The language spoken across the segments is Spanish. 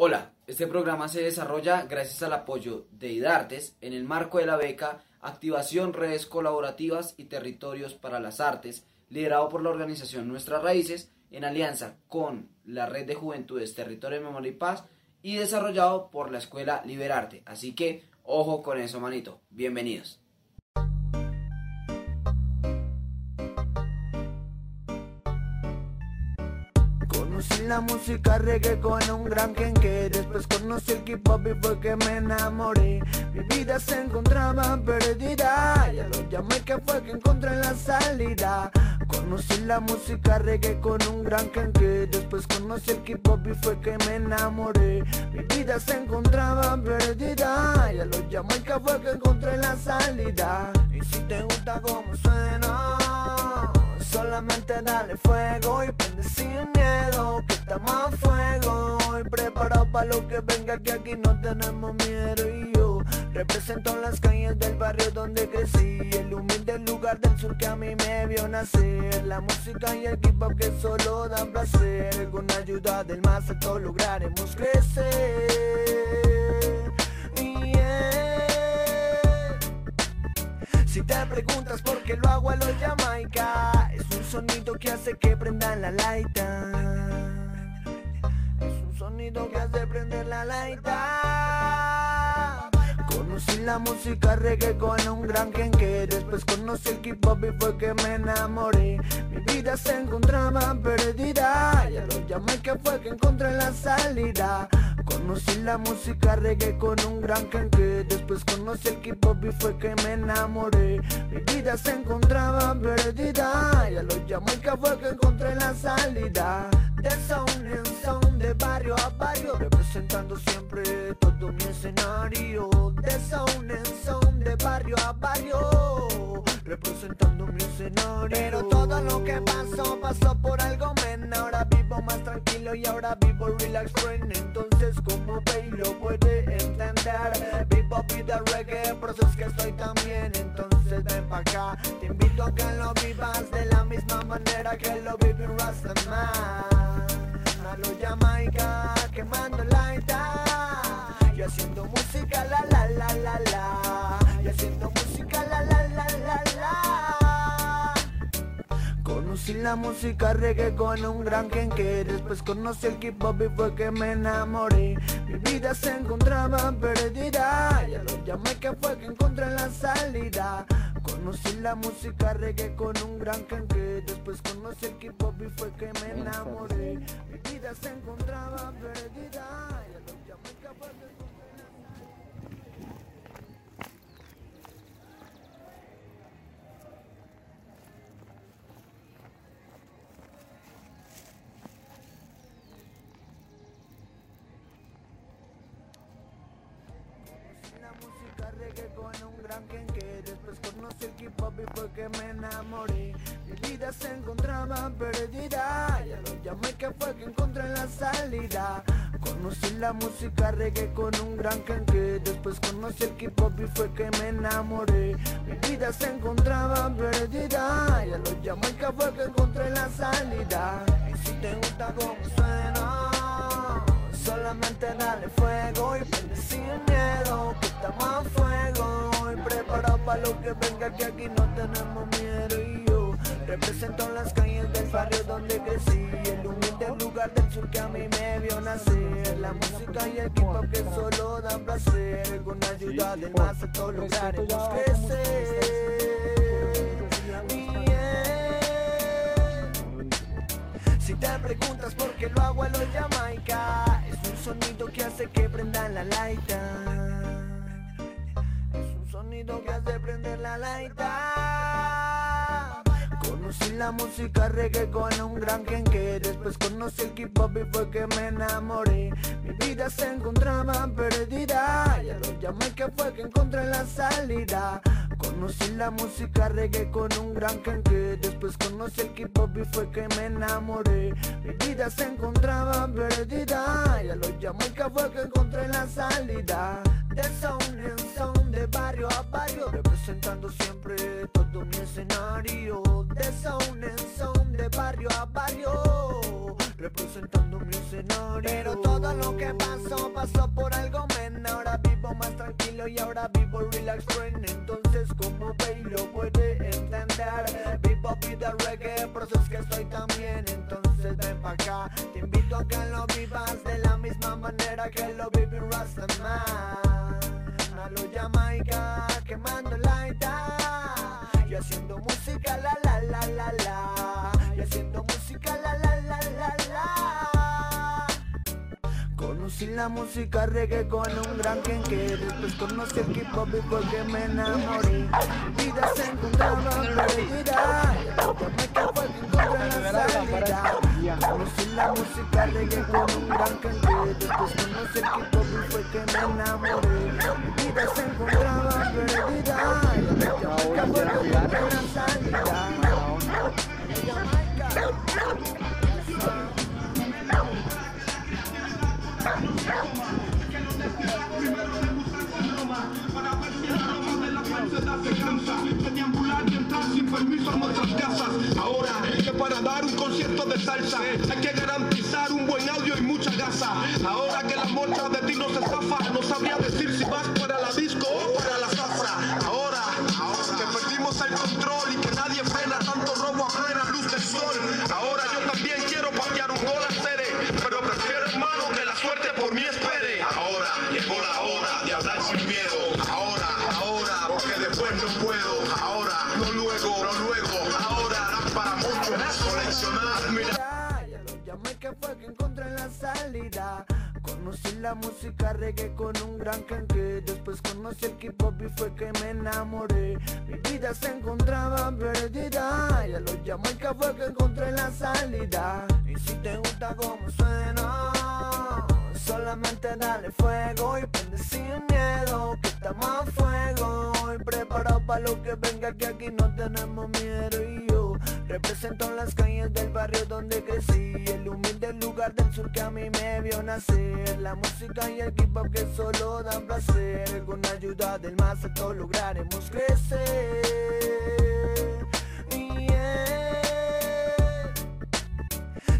Hola, este programa se desarrolla gracias al apoyo de IDARTES en el marco de la beca Activación Redes Colaborativas y Territorios para las Artes, liderado por la organización Nuestras Raíces, en alianza con la Red de Juventudes Territorio de Memoria y Paz y desarrollado por la Escuela Liberarte. Así que, ojo con eso, manito. Bienvenidos. Conocí la música reggae con un gran que Después conocí el hip hop y fue que me enamoré Mi vida se encontraba perdida Ya lo llamé que fue que encontré la salida Conocí la música reggae con un gran que Después conocí el hip hop y fue que me enamoré. Mi vida se encontraba perdida. Ya lo llamé que fue que encontré la salida. Y si te gusta como suena Solamente dale fuego y prende sin miedo Que estamos a fuego. Y preparado para lo que venga que aquí no tenemos miedo Y yo represento las calles del barrio donde crecí El humilde lugar del sur que a mí me vio nacer. La música y el hip hop que solo dan placer Con ayuda del más alto lograremos crecer. Si te preguntas por qué lo hago a los Jamaica Es un sonido que hace que prendan la laita. Es un sonido que hace prender la laita Conocí la música reggae con un gran que Después conocí el hip hop y fue que me enamoré. Mi vida se encontraba perdida. Ya lo llamé que fue que encontré la salida. Conocí la música reggae con un gran que Después conocí el hip hop y fue que me enamoré. Mi vida se encontraba perdida. Ya lo llamé que fue que encontré la salida. De sound en sound, de barrio a barrio Representando siempre todo mi escenario. De sound en sound, de barrio a barrio Representando mi escenario. Pero todo lo que pasó, pasó por algo menos Ahora vivo más tranquilo y ahora vivo relax friend. Entonces como ve lo puede entender Vivo vida reggae, por eso es que estoy tan bien. Entonces ven pa' acá, te invito a que lo vivas De la misma manera que lo vive un Rastaman. A lo Jamaica, quemando haciendo música la la la la la. Y haciendo música la la la la la. Conocí la música reggae con un gran que Después conocí el hip hop y fue que me enamoré. Mi vida se encontraba perdida. Ya lo llamé que fue que encontré la salida. Conocí la música reggae con un gran que Después conocí el hip hop y fue que me enamoré. Mi vida se encontraba perdida Y fue que me enamoré. Mi vida se encontraba perdida. Ya lo llamé que fue que encontré la salida. Conocí la música reggae con un gran que Después conocí el hip hop y fue que me enamoré. Mi vida se encontraba perdida. Ya lo llamé que fue que encontré la salida. Si te gusta como suena Solamente dale fuego y prende sin miedo Que estamos a fuego. Y preparado para lo que venga que aquí no tenemos miedo. Y yo represento las calles del barrio donde crecí El humilde lugar del sur que a mí me vio nacer. La música y el hop que solo dan placer Con ayuda del más alto lograremos crecer Yeah. Si te preguntas por qué lo hago a los Jamaica sonido que hace que prendan la laita. Es un sonido que hace prender la laita. Conocí la música reggae con un gran que Después conocí el hip hop y fue que me enamoré. Mi vida se encontraba perdida. Ya lo llamé que fue que encontré la salida Conocí la música reggae con un gran canque. Después conocí el hip hop y fue que me enamoré. Mi vida se encontraba perdida Y a los Jamaica fue que encontré la salida. De sound en sound, de barrio a barrio Representando siempre todo mi escenario. De sound en sound, de barrio a barrio Representando mi escenario. Pero todo lo que pasó, pasó por algo men Ahora vivo más tranquilo y ahora vivo relax friend. Entonces como ve lo puede entender. Vivo vida reggae, por es que estoy tan bien Entonces ven pa' acá, te invito a que lo vivas De la misma manera que lo vive Rastaman. A lo Jamaica, quemando la Y haciendo música la la la la Conocí la música reggae con un gran quenque Después conocí el hip hop y fue que me enamoré. Vida se encontraba perdida Ya me encontré la salida. Conocí la música reggae con un gran quenque Después conocí el hip hop y fue que me enamoré. Vida se encontraba perdida Ya me encontré la salida Ahora que para dar un concierto de salsa hay que garantizar un buen audio y mucha gasa. Ahora que la mocha de ti no se zafa, no sabría decir si vas para la disco o para la salsa. Ahora, ahora que perdimos el control y que nadie frena tanto robo a plena luz del sol. Ahora yo también quiero patear un gol a Cere, pero prefiero hermano que la suerte por mí espere. Ahora llegó la hora de hablar sin miedo. Ahora, fue que encontré la salida. Conocí la música reggae con un gran canque. Después conocí el hip hop y fue que me enamoré. Mi vida se encontraba perdida. Ya lo llamé que fue que encontré la salida. Y si te gusta como suena Solamente dale fuego y prende sin miedo Que estamos a fuego. Y preparado para lo que venga que aquí no tenemos miedo represento las calles del barrio donde crecí. El humilde lugar del sur que a mí me vio nacer. La música y el hip hop que solo dan placer. Con ayuda del más alto lograremos crecer.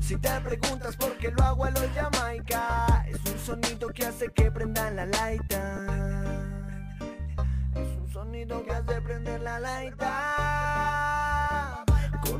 Si te preguntas por qué lo hago a los Jamaica Es un sonido que hace que prendan la laita. Es un sonido que hace prender la laita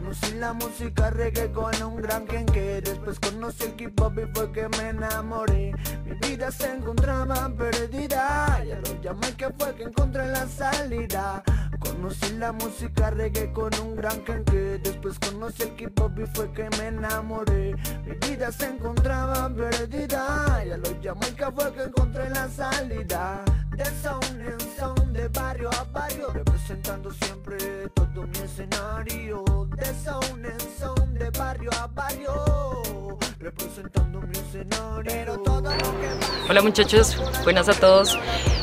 Conocí la música reggae con un gran quenque Después conocí el hip hop y fue que me enamoré. Mi vida se encontraba perdida Ya lo llamé que fue que encontré la salida. Conocí la música reggae con un gran quenque Después conocí el hip hop y fue que me enamoré. Mi vida se encontraba perdida Ya lo llamé que fue que encontré la salida. De sound en sound, barrio a barrio Representando siempre todo mi escenario De sound en sound, de barrio a barrio Representando mi escenario Pero todo lo que Hola muchachos, buenas a todos.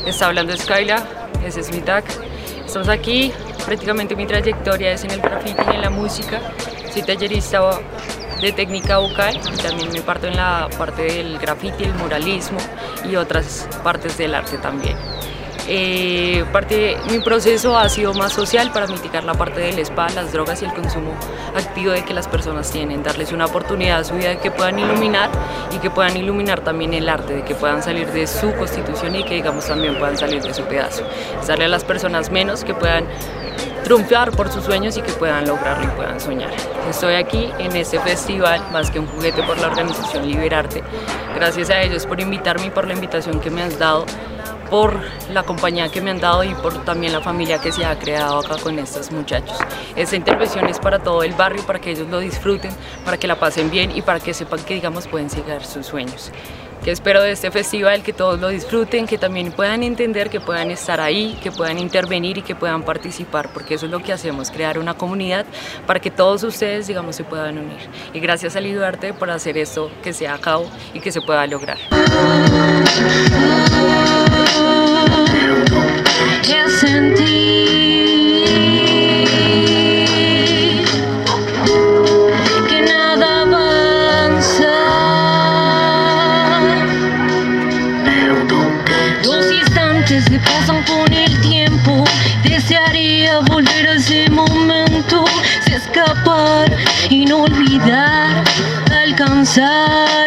Está hablando Skyla, ese es mi tag. Estamos aquí, prácticamente mi trayectoria es en el graffiti y en la música. Soy tallerista de técnica vocal y también me parto en la parte del graffiti, el muralismo y otras partes del arte también. Eh, parte, mi proceso ha sido más social para mitigar la parte del spa, las drogas y el consumo activo de que las personas tienen, darles una oportunidad a su vida de que puedan iluminar y que puedan iluminar también el arte, de que puedan salir de su constitución y que digamos también puedan salir de su pedazo. Darle a las personas menos que puedan triunfar por sus sueños y que puedan lograrlo y puedan soñar. Estoy aquí en este festival, más que un juguete por la organización Liberarte. Gracias a ellos por invitarme y por la invitación que me has dado por la compañía que me han dado y por también la familia que se ha creado acá con estos muchachos. Esta intervención es para todo el barrio, para que ellos lo disfruten, para que la pasen bien y para que sepan que digamos pueden seguir sus sueños. Que espero de este festival que todos lo disfruten, que también puedan entender, que puedan estar ahí, que puedan intervenir y que puedan participar, porque eso es lo que hacemos, crear una comunidad para que todos ustedes digamos se puedan unir. Y gracias a Liduarte por hacer esto que sea a cabo y que se pueda lograr. Y no olvidar, alcanzar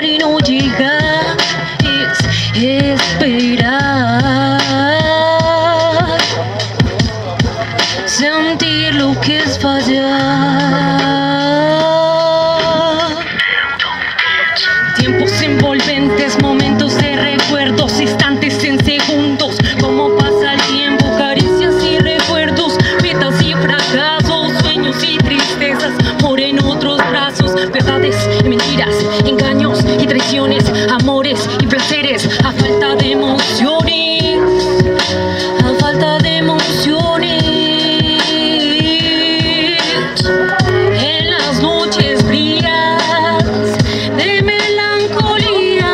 amores y placeres, a falta de emociones, a falta de emociones. En las noches frías de melancolía,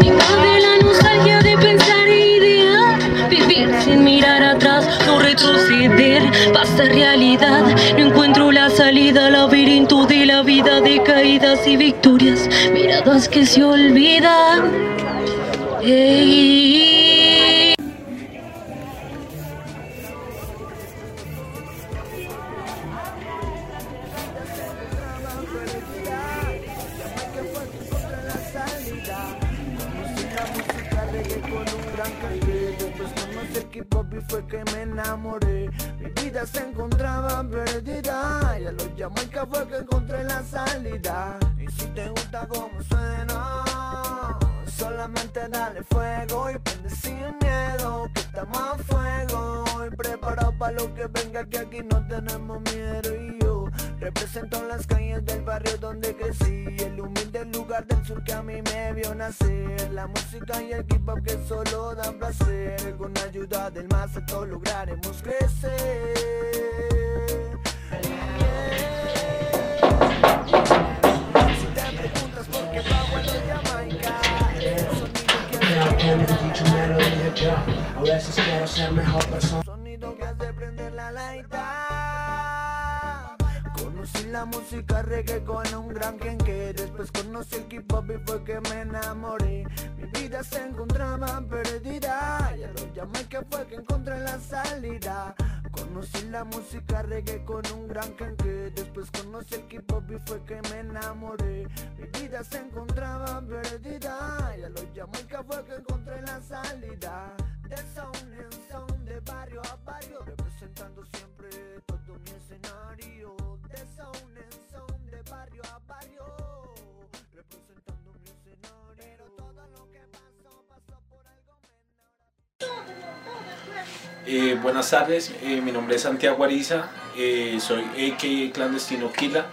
me invade la nostalgia de pensar e idear, vivir sin mirar atrás, no retroceder, basta realidad, no encuentro la salida, laberinto de la vida de caídas y victorias, miradas que se olvidan. Ey. Después conocí el hip hop y fue que me enamoré Mi vida se encontraba perdida Y a los Jamaica fue que encontré la salida Y si te gusta Solamente dale fuego y prende sin miedo Que a fuego. Y preparado para lo que venga que aquí no tenemos miedo. Y yo represento las calles del barrio donde crecí El humilde lugar del sur que a mí me vio nacer. La música y el hip hop que solo dan placer Con ayuda del más alto lograremos crecer sonido que hace A veces quiero ser mejor persona. Sonido que hace prender la laita Conocí la música reggae con un gran que Después conocí el hip hop y fue que me enamoré. Mi vida se encontraba perdida. Y a los Jamaica fue que encontré la salida Conocí la música reggae con un gran que Después conocí el hip hop y fue que me enamoré. Mi vida se encontraba perdida. Y a los Jamaica fue que encontré la salida. De sound en sound, de barrio a barrio Representando siempre Eh, buenas tardes, eh, mi nombre es Santiago Ariza, eh, soy AK clandestino Kila,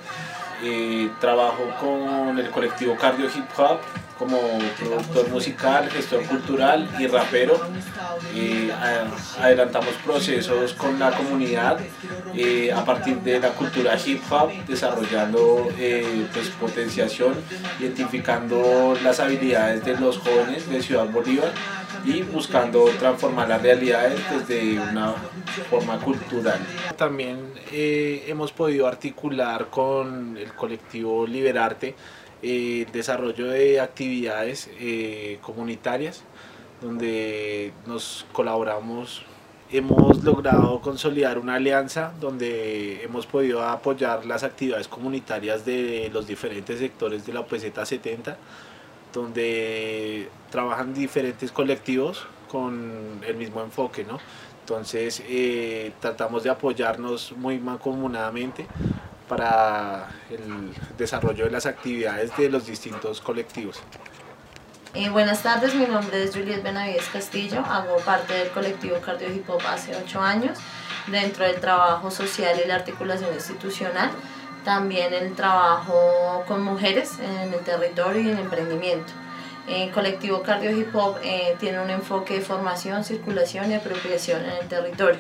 trabajo con el colectivo Cardio Hip Hop como productor musical, gestor cultural y rapero. Adelantamos procesos con la comunidad a partir de la cultura hip hop, desarrollando pues, potenciación, identificando las habilidades de los jóvenes de Ciudad Bolívar y buscando transformar las realidades desde una forma cultural. También eh, hemos podido articular con el colectivo Liberarte eh, desarrollo de actividades eh, comunitarias donde nos colaboramos. Hemos logrado consolidar una alianza donde hemos podido apoyar las actividades comunitarias de los diferentes sectores de la OPZ 70 donde trabajan diferentes colectivos con el mismo enfoque, ¿no? Entonces eh, tratamos de apoyarnos muy mancomunadamente para el desarrollo de las actividades de los distintos colectivos. Eh, buenas tardes, mi nombre es Juliet Benavides Castillo, hago parte del colectivo Cardio Hip Hop hace ocho años, dentro del trabajo social y la articulación institucional, también el trabajo con mujeres en el territorio y en emprendimiento. El colectivo Cardio Hip Hop eh, tiene un enfoque de formación, circulación y apropiación en el territorio.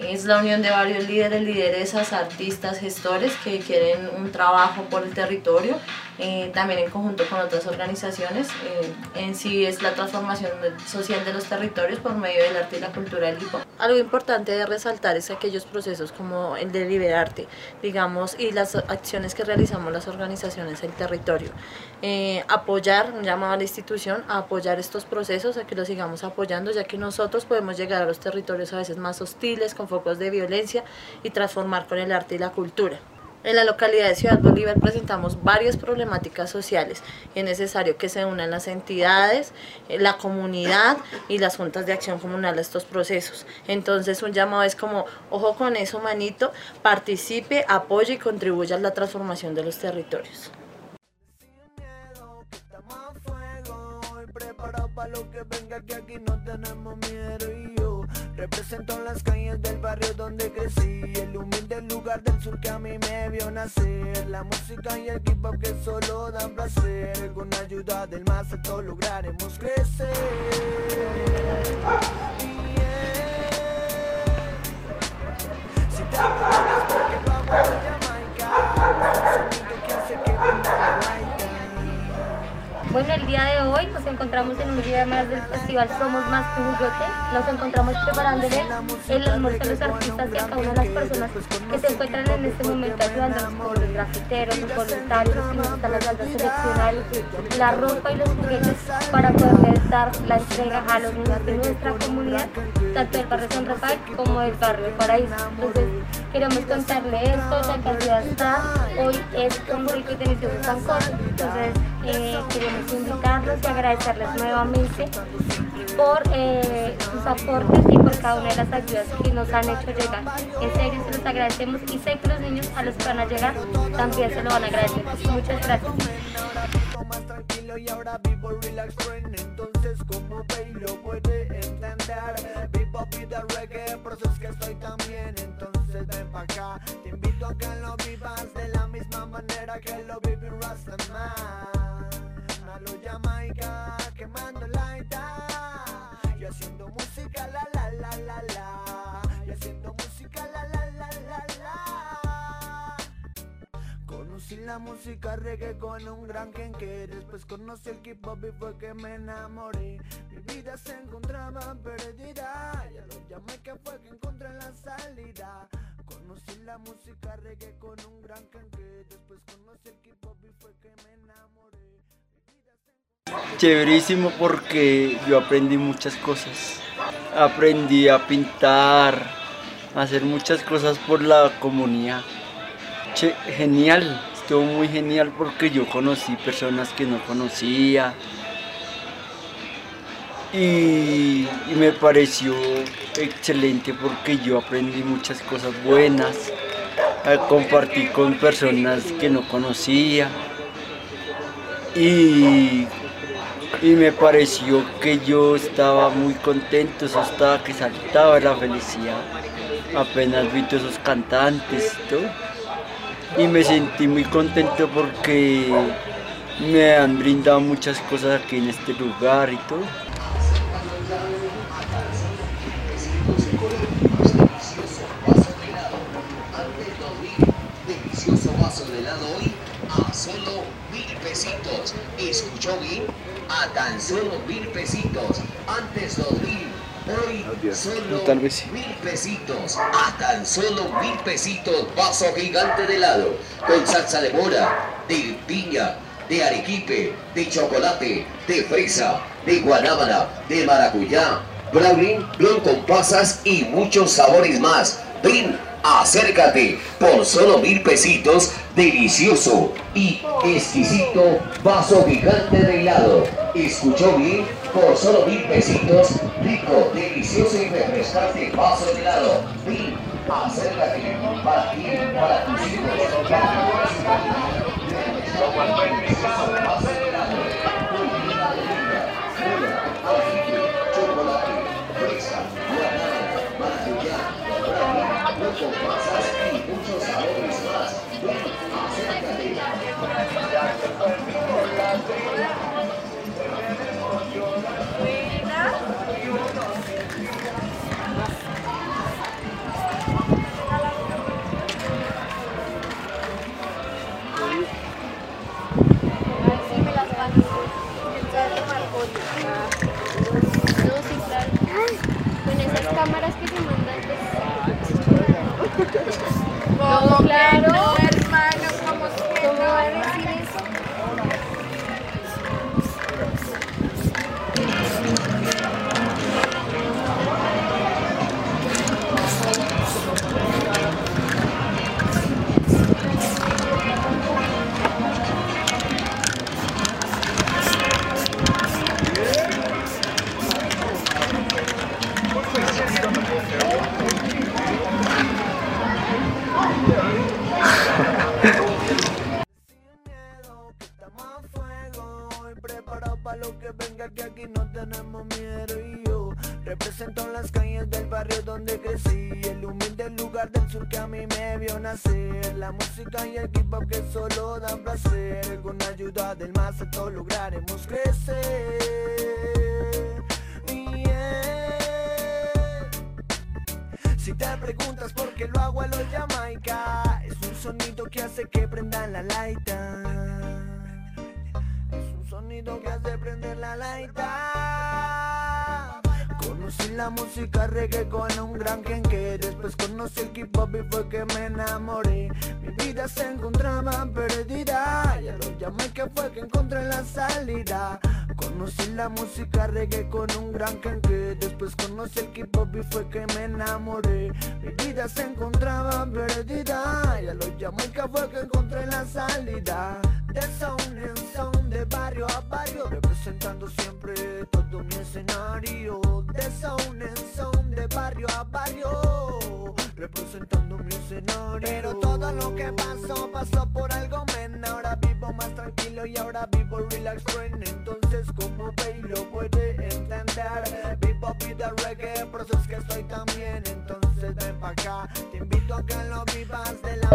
Es la unión de varios líderes, lideresas, artistas, gestores que quieren un trabajo por el territorio eh, también en conjunto con otras organizaciones. Eh, en sí es la transformación social de los territorios por medio del arte y la cultura del hip. Algo importante de resaltar es aquellos procesos como el de liberarte, digamos, y las acciones que realizamos las organizaciones en territorio. Eh, apoyar, un llamado a la institución a apoyar estos procesos, a que los sigamos apoyando, ya que nosotros podemos llegar a los territorios a veces más hostiles, con focos de violencia, y transformar con el arte y la cultura. En la localidad de Ciudad Bolívar presentamos varias problemáticas sociales y es necesario que se unan las entidades, eh, la comunidad y las juntas de acción comunal a estos procesos. Entonces un llamado es como, ojo con eso manito, participe, apoye y contribuya a la transformación de los territorios. tenemos miedo represento las calles del barrio donde crecí, el humilde lugar del sur que a mí me vio nacer, la música y el hip hop que solo dan placer, con ayuda del más alto lograremos crecer. Bueno, el día de hoy nos encontramos en un día más del festival Somos Más que. Nos encontramos preparándole el almuerzo a los artistas y a cada una de las personas que se encuentran en este momento ayudándonos con los grafiteros, los voluntarios, que nos están ayudando a seleccionar la ropa y los juguetes para poderles dar la entrega a los niños de nuestra comunidad, tanto del barrio San Rafael como del barrio Paraíso. Entonces, queremos contarle esto, que ciudad está, hoy es un rico y delicioso sancocho, entonces queremos invitarlos y agradecerles nuevamente por eh, sus aportes y por cada una de las ayudas que nos han hecho llegar. En serio, se los agradecemos y sé que los niños a los que van a llegar también se lo van a agradecer. Muchas gracias. Conocí la música reggae con un gran que Después conocí el hip hop y fue que me enamoré Mi vida se encontraba perdida Ya lo llamé que fue que encontré la salida Conocí la música reggae con un gran que Después conocí el hip hop y fue que me enamoré Chéverísimo porque yo aprendí muchas cosas. Aprendí a pintar, a hacer muchas cosas por la comunidad. Che, genial, estuvo muy genial porque yo conocí personas que no conocía. Y, me pareció excelente porque yo aprendí muchas cosas buenas. eh, Compartí con personas que no conocía. Y y me pareció que yo estaba muy contento, eso estaba que saltaba la felicidad. Apenas vi todos esos cantantes y todo. Y me sentí muy contento porque me han brindado muchas cosas aquí en este lugar y todo. Solo mil pesitos. ¿Escuchó bien? A tan solo mil pesitos. Antes dos mil. Hoy solo Tal vez sí. mil pesitos. A tan solo mil pesitos. Vaso gigante de helado. Con salsa de mora, de piña, de arequipe, de chocolate, de fresa, de guanábana, de maracuyá, brownie, blon con pasas y muchos sabores más. Ven, acércate por solo mil pesitos, delicioso y exquisito vaso gigante de helado. ¿Escuchó bien? Por solo mil pesitos, rico, delicioso y refrescante vaso de helado. Ven, acércate para ti, para tus hijos, lugar del sur que a mí me vio nacer. La música y el hip hop que solo dan placer. Con ayuda del más alto lograremos crecer. Yeah. Si te preguntas por qué lo hago a los Jamaica Es un sonido que hace que prendan la laita. Es un sonido que hace prender la laita Conocí la música reggae con un gran que Después conocí el hip hop y fue que me enamoré. Mi vida se encontraba perdida Y a los Jamaica fue que encontré la salida. Conocí la música reggae con un gran que Después conocí el hip hop y fue que me enamoré. Mi vida se encontraba perdida Y a los Jamaica fue que encontré la salida. De sound en sound, de barrio a barrio Representando siempre todo mi escenario. De sound en sound, de barrio a barrio Representando mi escenario. Pero todo lo que pasó, pasó por algo men. Ahora vivo más tranquilo y ahora vivo relax friend. Entonces como ve lo puede entender. Vivo vida reggae, por eso es que estoy tan bien Entonces ven pa' acá, te invito a que lo vivas de la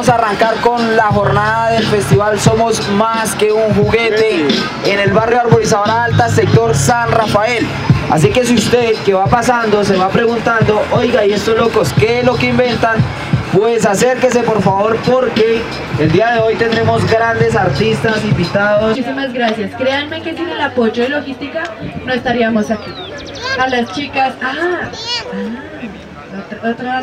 Vamos a arrancar con la jornada del festival Somos Más que un Juguete en el barrio Arborizadora Alta, sector San Rafael. Así que si usted que va pasando se va preguntando, oiga, ¿y estos locos qué es lo que inventan? Pues acérquese por favor porque el día de hoy tendremos grandes artistas invitados. Muchísimas gracias. Créanme que sin el apoyo de logística no estaríamos aquí. A las chicas, ah, ah, otra, otra.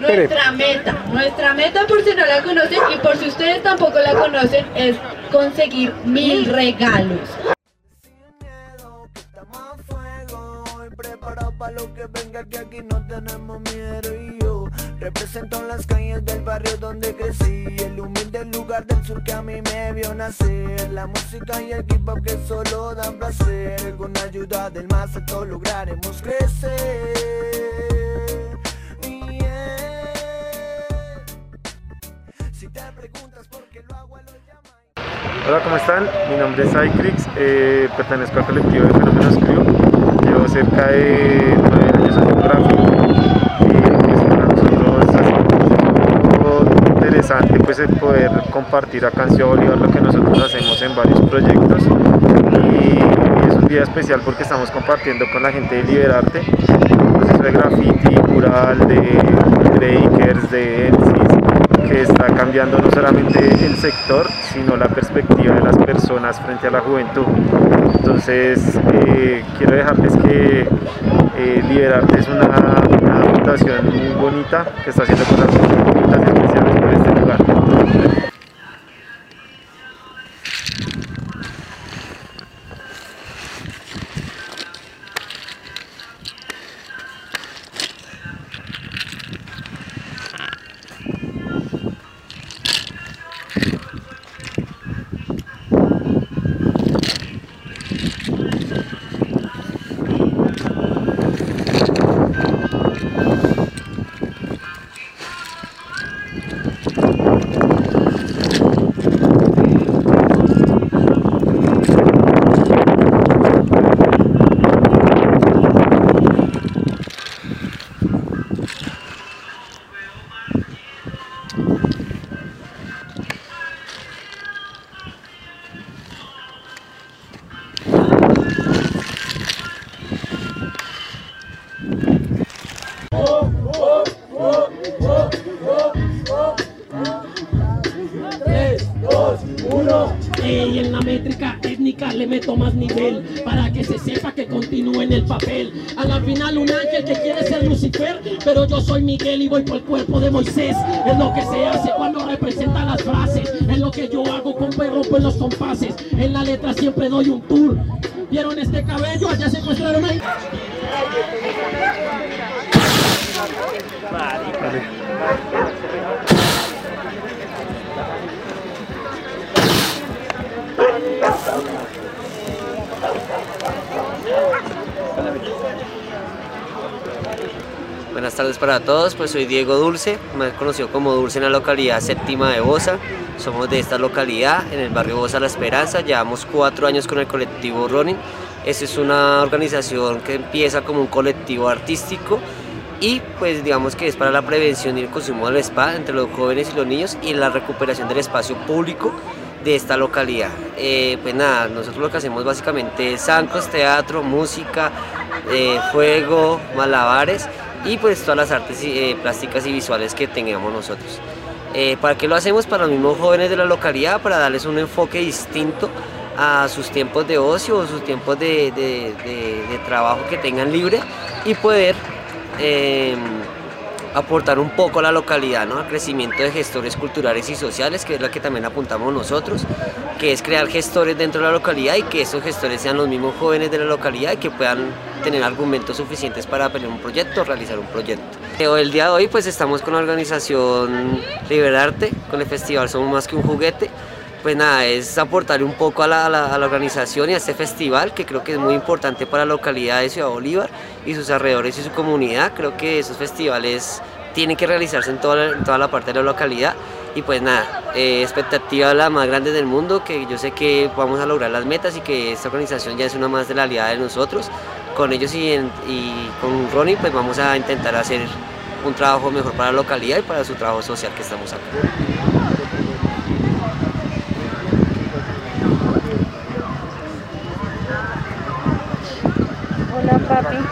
Nuestra meta, nuestra meta por si no la conocen y por si ustedes tampoco la conocen es conseguir mil regalos. Preparados para lo que venga que aquí no tenemos miedo y yo represento las calles del barrio donde crecí el humilde lugar del sur que a mí me vio nacer la música y el hip hop que solo dan placer con ayuda del más alto lograremos crecer Hola, ¿cómo están? Mi nombre es Icrix, eh, pertenezco al colectivo de Fenómenos Crew. Llevo cerca de nueve años haciendo graffiti y pues, para nosotros un poco interesante pues, el poder compartir acá en Ciudad Bolívar lo que nosotros hacemos en varios proyectos y es un día especial porque estamos compartiendo con la gente de Liberarte un proceso de graffiti, mural, de breakers, de MCs que está cambiando no solamente el sector, sino la perspectiva de las personas frente a la juventud. Entonces eh, quiero dejarles que eh, Liberarte es una, una muy bonita que está haciendo cosas Buenas tardes para todos, pues soy Diego Dulce, más conocido como Dulce en la localidad séptima de Bosa. Somos de esta localidad, en el barrio Bosa La Esperanza, llevamos cuatro años con el colectivo Ronin. Esta es una organización que empieza como un colectivo artístico y pues digamos que es para la prevención y el consumo del spa entre los jóvenes y los niños y la recuperación del espacio público de esta localidad. Eh, pues nada, nosotros lo que hacemos básicamente es zancos, teatro, música, eh, fuego, malabares y pues todas las artes eh, plásticas y visuales que tengamos nosotros. Eh, ¿Para qué lo hacemos? Para los mismos jóvenes de la localidad, para darles un enfoque distinto a sus tiempos de ocio o sus tiempos de, de- trabajo que tengan libre y poder eh, aportar un poco a la localidad, ¿no? al crecimiento de gestores culturales y sociales, que es la que también apuntamos nosotros, que es crear gestores dentro de la localidad y que esos gestores sean los mismos jóvenes de la localidad y que puedan tener argumentos suficientes para pelear un proyecto realizar un proyecto. El día de hoy pues estamos con la organización Liberarte, con el festival Somos Más que un Juguete, pues nada, es aportar un poco a la, organización y a este festival que creo que es muy importante para la localidad de Ciudad Bolívar y sus alrededores y su comunidad. Creo que esos festivales tienen que realizarse en toda la, parte de la localidad y pues nada, eh, expectativa la más grande del mundo, que yo sé que vamos a lograr las metas y que esta organización ya es una más de la aliada de nosotros. Con ellos y, y con Ronnie pues vamos a intentar hacer un trabajo mejor para la localidad y para su trabajo social que estamos acá. Hola,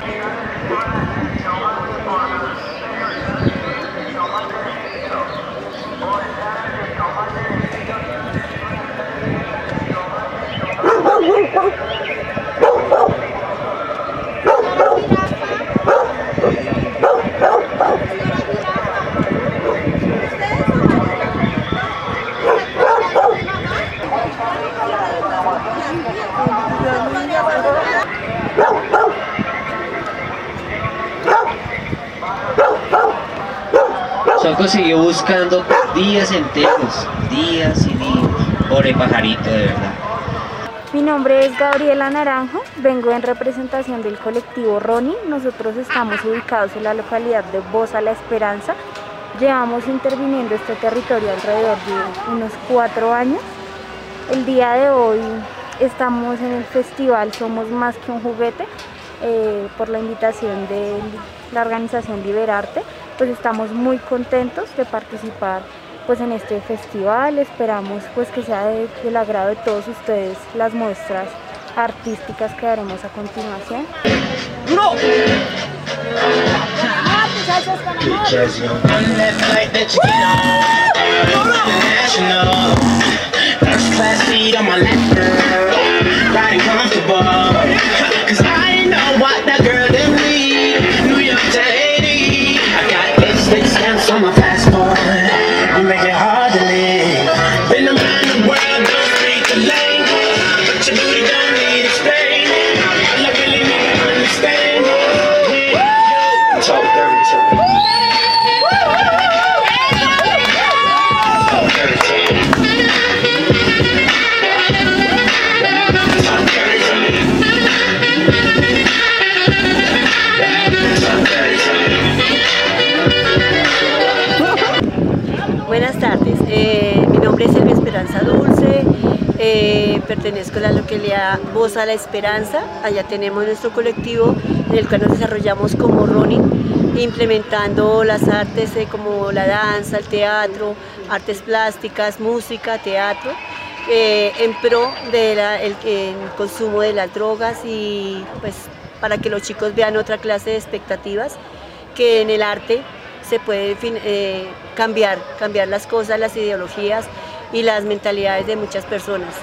siguió buscando días enteros, días y días. Pobre pajarito, de verdad. Mi nombre es Gabriela Naranjo, vengo en representación del colectivo Roni. Nosotros estamos ubicados en la localidad de Bosa La Esperanza. Llevamos interviniendo este territorio alrededor de unos cuatro años. El día de hoy estamos en el festival Somos Más que un Juguete eh, por la invitación de la organización Liberarte. Pues estamos muy contentos de participar pues en este festival. Esperamos pues que sea de- del agrado de todos ustedes las muestras artísticas que daremos a continuación. Riding comfortable. Cause I know what that girl Esperanza Dulce, eh, pertenezco a la localidad Voz a la Esperanza, allá tenemos nuestro colectivo en el cual nos desarrollamos como Ronin, implementando las artes eh, como la danza, el teatro, artes plásticas, música, teatro, eh, en pro del consumo de las drogas y pues para que los chicos vean otra clase de expectativas que en el arte se puede eh, cambiar, cambiar las cosas, las ideologías y las mentalidades de muchas personas.